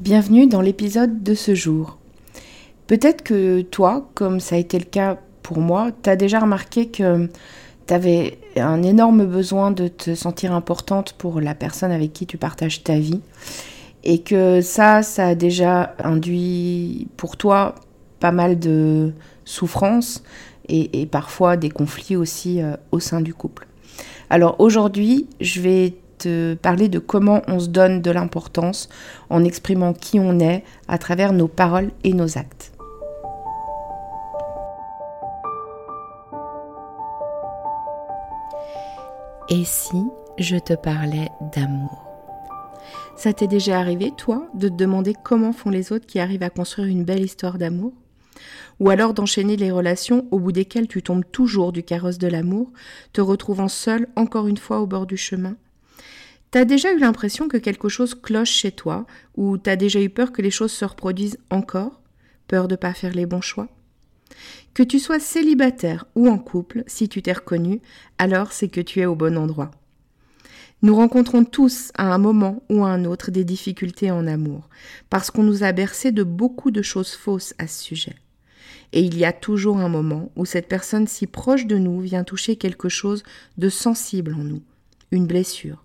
Bienvenue dans l'épisode de ce jour. Peut-être que toi, comme ça a été le cas pour moi, tu as déjà remarqué que tu avais un énorme besoin de te sentir importante pour la personne avec qui tu partages ta vie. Et que ça, ça a déjà induit pour toi pas mal de souffrances et, parfois des conflits aussi euh, au sein du couple. Alors aujourd'hui, je vais te parler de comment on se donne de l'importance en exprimant qui on est à travers nos paroles et nos actes. Et si je te parlais d'amour? Ça t'est déjà arrivé, toi, de te demander comment font les autres qui arrivent à construire une belle histoire d'amour? Ou alors d'enchaîner les relations au bout desquelles tu tombes toujours du carrosse de l'amour, te retrouvant seul encore une fois au bord du chemin? T'as déjà eu l'impression que quelque chose cloche chez toi, ou t'as déjà eu peur que les choses se reproduisent encore? Peur de pas faire les bons choix? Que tu sois célibataire ou en couple, si tu t'es reconnu, alors c'est que tu es au bon endroit. Nous rencontrons tous à un moment ou à un autre des difficultés en amour, parce qu'on nous a bercé de beaucoup de choses fausses à ce sujet. Et il y a toujours un moment où cette personne si proche de nous vient toucher quelque chose de sensible en nous, une blessure,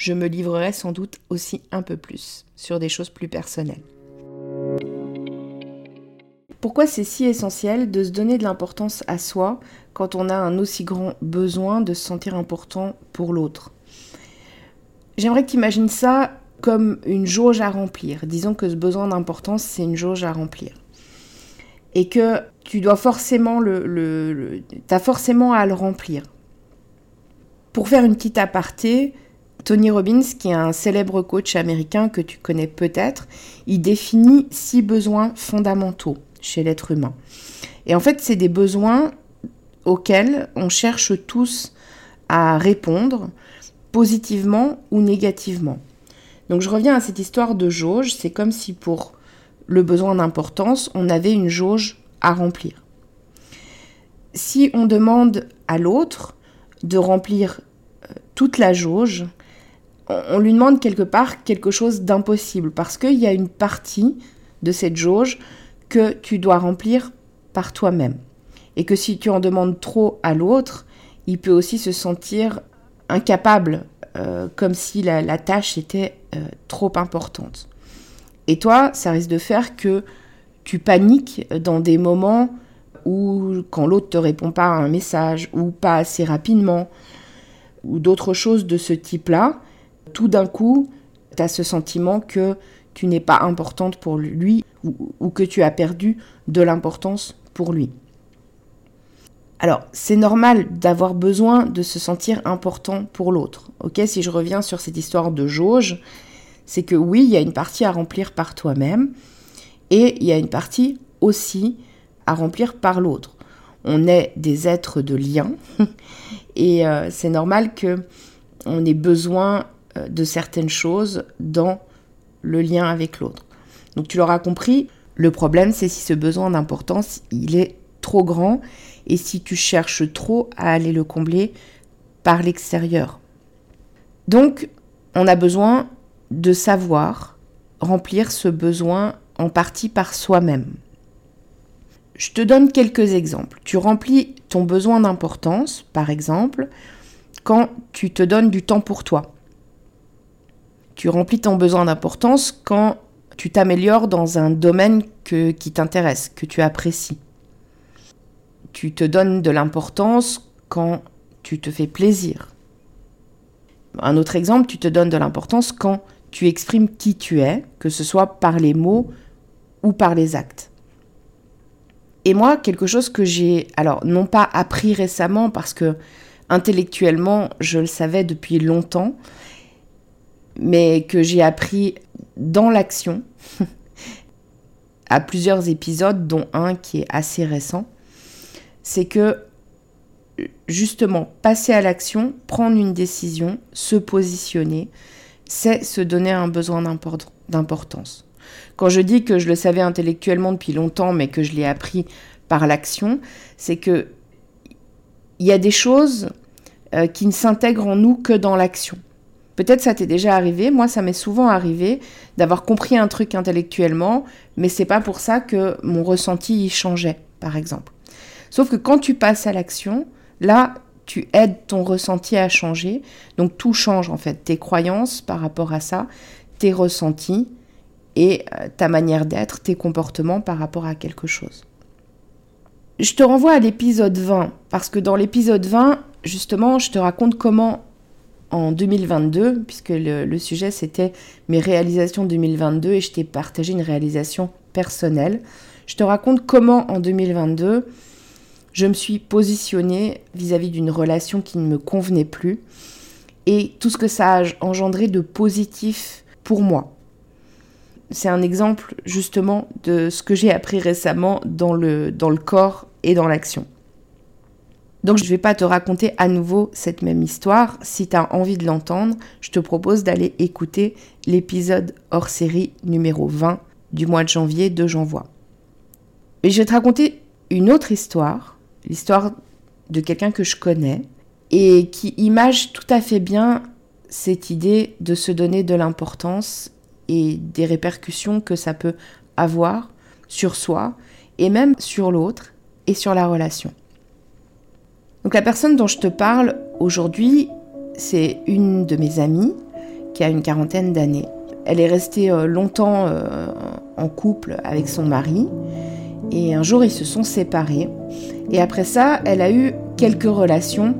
je me livrerai sans doute aussi un peu plus sur des choses plus personnelles. Pourquoi c'est si essentiel de se donner de l'importance à soi quand on a un aussi grand besoin de se sentir important pour l'autre? J'aimerais que tu imagines ça comme une jauge à remplir. Disons que ce besoin d'importance, c'est une jauge à remplir. Et que tu dois forcément le, as forcément à le remplir. Pour faire une petite aparté, Tony Robbins, qui est un célèbre coach américain que tu connais peut-être, il définit six besoins fondamentaux chez l'être humain. Et en fait, c'est des besoins auxquels on cherche tous à répondre positivement ou négativement. Donc je reviens à cette histoire de jauge, c'est comme si pour le besoin d'importance, on avait une jauge à remplir. Si on demande à l'autre de remplir euh, toute la jauge, on lui demande quelque part quelque chose d'impossible parce qu'il y a une partie de cette jauge que tu dois remplir par toi-même. Et que si tu en demandes trop à l'autre, il peut aussi se sentir incapable, euh, comme si la, tâche était euh, trop importante. Et toi, ça risque de faire que tu paniques dans des moments où, quand l'autre te répond pas à un message, ou pas assez rapidement, ou d'autres choses de ce type-là, tout d'un coup, tu as ce sentiment que tu n'es pas importante pour lui ou, que tu as perdu de l'importance pour lui. Alors, c'est normal d'avoir besoin de se sentir important pour l'autre. Ok, si je reviens sur cette histoire de jauge, c'est que oui, il y a une partie à remplir par toi-même et il y a une partie aussi à remplir par l'autre. On est des êtres de lien et euh, c'est normal que on ait besoin de certaines choses dans le lien avec l'autre. Donc tu l'auras compris, Le problème, c'est si ce besoin d'importance, il est trop grand et si tu cherches trop à aller le combler par l'extérieur. Donc, on a besoin de savoir remplir ce besoin en partie par soi-même. Je te donne quelques exemples. Tu remplis ton besoin d'importance, par exemple, quand tu te donnes du temps pour toi. Tu remplis ton besoin d'importance quand tu t'améliores dans un domaine qui t'intéresse, que tu apprécies. Tu te donnes de l'importance quand tu te fais plaisir. Un autre exemple, tu te donnes de l'importance quand tu exprimes qui tu es, que ce soit par les mots ou par les actes. Et moi, quelque chose que j'ai, alors non pas appris récemment parce que intellectuellement je le savais depuis longtemps, mais que j'ai appris dans l'action, à plusieurs épisodes, dont un qui est assez récent, c'est que justement passer à l'action, prendre une décision, se positionner, c'est se donner un besoin d'importance. Quand je dis que je le savais intellectuellement depuis longtemps, mais que je l'ai appris par l'action, c'est que il y a des choses euh, qui ne s'intègrent en nous que dans l'action. Peut-être ça t'est déjà arrivé, moi ça m'est souvent arrivé d'avoir compris un truc intellectuellement, mais c'est pas pour ça que mon ressenti y changeait, par exemple. Sauf que quand tu passes à l'action, là, tu aides ton ressenti à changer, donc tout change en fait, tes croyances par rapport à ça, tes ressentis, et euh, ta manière d'être, tes comportements par rapport à quelque chose. Je te renvoie à l'épisode 20, parce que dans l'épisode 20, justement, je te raconte comment en 2022, puisque le, sujet c'était mes réalisations 2022 et je t'ai partagé une réalisation personnelle. Je te raconte comment en 2022, je me suis positionnée vis-à-vis d'une relation qui ne me convenait plus et tout ce que ça a engendré de positif pour moi c'est un exemple justement de ce que j'ai appris récemment dans le, dans le corps et dans l'action. Donc je ne vais pas te raconter à nouveau cette même histoire. Si tu as envie de l'entendre, je te propose d'aller écouter l'épisode hors série numéro 20 du mois de janvier de J'envoie. Et je vais te raconter une autre histoire, l'histoire de quelqu'un que je connais et qui image tout à fait bien cette idée de se donner de l'importance et des répercussions que ça peut avoir sur soi et même sur l'autre et sur la relation. Donc la personne dont je te parle aujourd'hui, c'est une de mes amies qui a une quarantaine d'années. Elle est restée euh, longtemps euh, en couple avec son mari et un jour ils se sont séparés. Et après ça, elle a eu quelques relations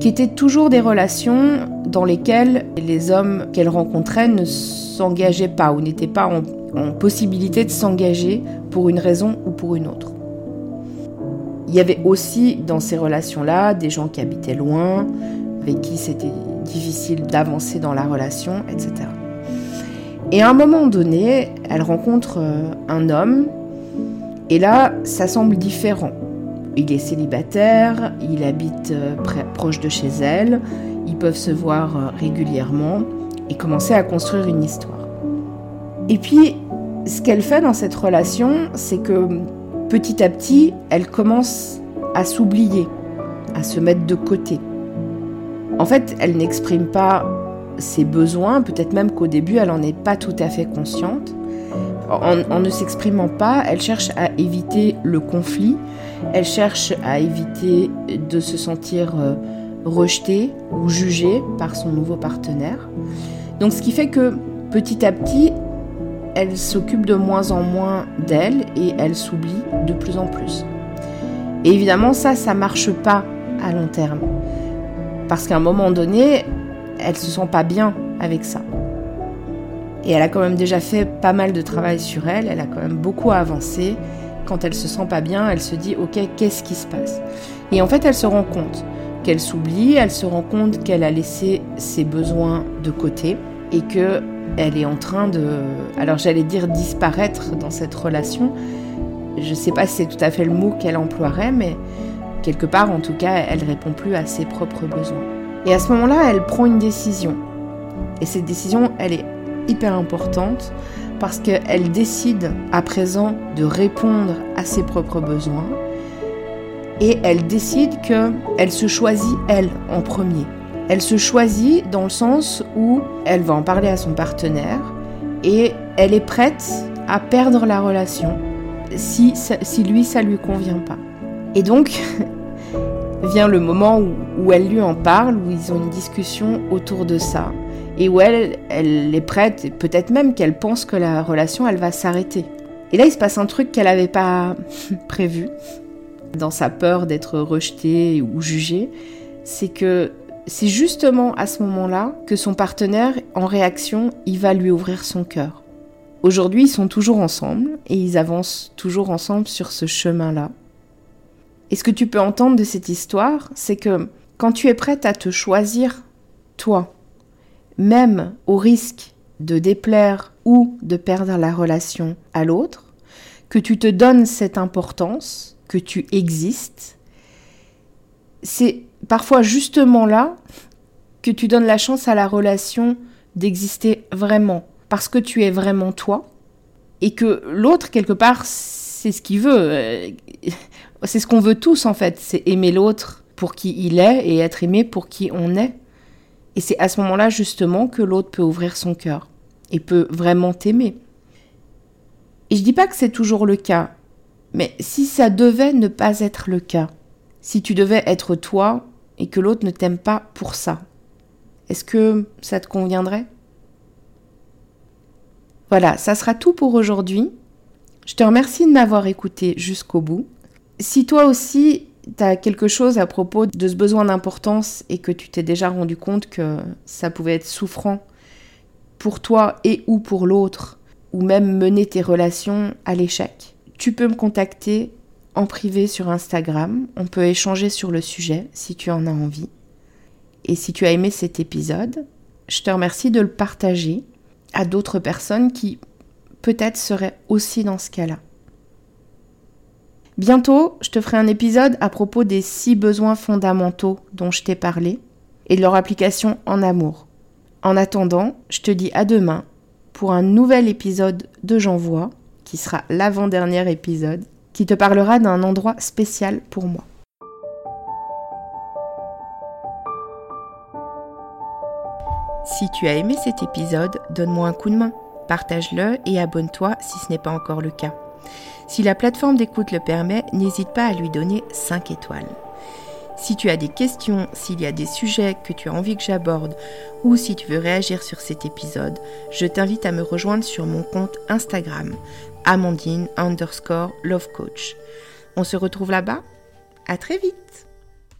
qui étaient toujours des relations dans lesquelles les hommes qu'elle rencontrait ne s'engageaient pas ou n'étaient pas en, possibilité de s'engager pour une raison ou pour une autre. Il y avait aussi dans ces relations-là des gens qui habitaient loin, avec qui c'était difficile d'avancer dans la relation, etc. Et à un moment donné, elle rencontre euh, un homme, et là, ça semble différent. Il est célibataire, il habite euh, proche de chez elle, ils peuvent se voir euh, régulièrement et commencer à construire une histoire. Et puis, ce qu'elle fait dans cette relation, c'est que petit à petit, elle commence à s'oublier, à se mettre de côté. En fait, elle n'exprime pas ses besoins, peut-être même qu'au début, elle n'en est pas tout à fait consciente. En, ne s'exprimant pas, elle cherche à éviter le conflit, elle cherche à éviter de se sentir euh, rejetée ou jugée par son nouveau partenaire. Donc ce qui fait que petit à petit, elle s'occupe de moins en moins d'elle et elle s'oublie de plus en plus. Et évidemment, ça, ça marche pas à long terme. Parce qu'à un moment donné, elle se sent pas bien avec ça. Et elle a quand même déjà fait pas mal de travail sur elle, elle a quand même beaucoup avancé. Quand elle se sent pas bien, elle se dit ok, qu'est-ce qui se passe? Et en fait, elle se rend compte qu'elle s'oublie, elle se rend compte qu'elle a laissé ses besoins de côté et que elle est en train de, alors j'allais dire disparaître dans cette relation. Je sais pas si c'est tout à fait le mot qu'elle emploierait, mais quelque part en tout cas, elle répond plus à ses propres besoins. Et à ce moment-là, elle prend une décision. Et cette décision, elle est hyper importante parce qu'elle décide à présent de répondre à ses propres besoins et elle décide qu'elle se choisit elle en premier. Elle se choisit dans le sens où elle va en parler à son partenaire et elle est prête à perdre la relation si, lui ça lui convient pas. Et donc vient le moment où, elle lui en parle, où ils ont une discussion autour de ça et où elle, est prête, peut-être même qu'elle pense que la relation, elle va s'arrêter. Et là, il se passe un truc qu'elle n'avait pas prévu, dans sa peur d'être rejetée ou jugée, c'est que c'est justement à ce moment-là que son partenaire, en réaction, il va lui ouvrir son cœur. Aujourd'hui, ils sont toujours ensemble et ils avancent toujours ensemble sur ce chemin-là. Et ce que tu peux entendre de cette histoire, c'est que quand tu es prête à te choisir, toi, même au risque de déplaire ou de perdre la relation à l'autre, que tu te donnes cette importance, que tu existes, c'est parfois justement là que tu donnes la chance à la relation d'exister vraiment, parce que tu es vraiment toi, et que l'autre, quelque part, c'est ce qu'il veut. C'est ce qu'on veut tous, en fait, c'est aimer l'autre pour qui il est et être aimé pour qui on est. Et c'est à ce moment-là justement que l'autre peut ouvrir son cœur et peut vraiment t'aimer. Et je dis pas que c'est toujours le cas, mais si ça devait ne pas être le cas, si tu devais être toi et que l'autre ne t'aime pas pour ça, est-ce que ça te conviendrait? Voilà, ça sera tout pour aujourd'hui. Je te remercie de m'avoir écouté jusqu'au bout. Si toi aussi tu as quelque chose à propos de ce besoin d'importance et que tu t'es déjà rendu compte que ça pouvait être souffrant pour toi et ou pour l'autre, ou même mener tes relations à l'échec, tu peux me contacter privé sur Instagram. On peut échanger sur le sujet si tu en as envie. Et si tu as aimé cet épisode, je te remercie de le partager à d'autres personnes qui peut-être seraient aussi dans ce cas-là. Bientôt, je te ferai un épisode à propos des six besoins fondamentaux dont je t'ai parlé et de leur application en amour. En attendant, je te dis à demain pour un nouvel épisode de J'envoie, qui sera l'avant-dernier épisode, qui te parlera d'un endroit spécial pour moi. Si tu as aimé cet épisode, donne-moi un coup de main, partage-le et abonne-toi si ce n'est pas encore le cas. Si la plateforme d'écoute le permet, n'hésite pas à lui donner 5 étoiles. Si tu as des questions, s'il y a des sujets que tu as envie que j'aborde ou si tu veux réagir sur cet épisode, je t'invite à me rejoindre sur mon compte Instagram, Amandine underscore Love Coach. On se retrouve là-bas À très vite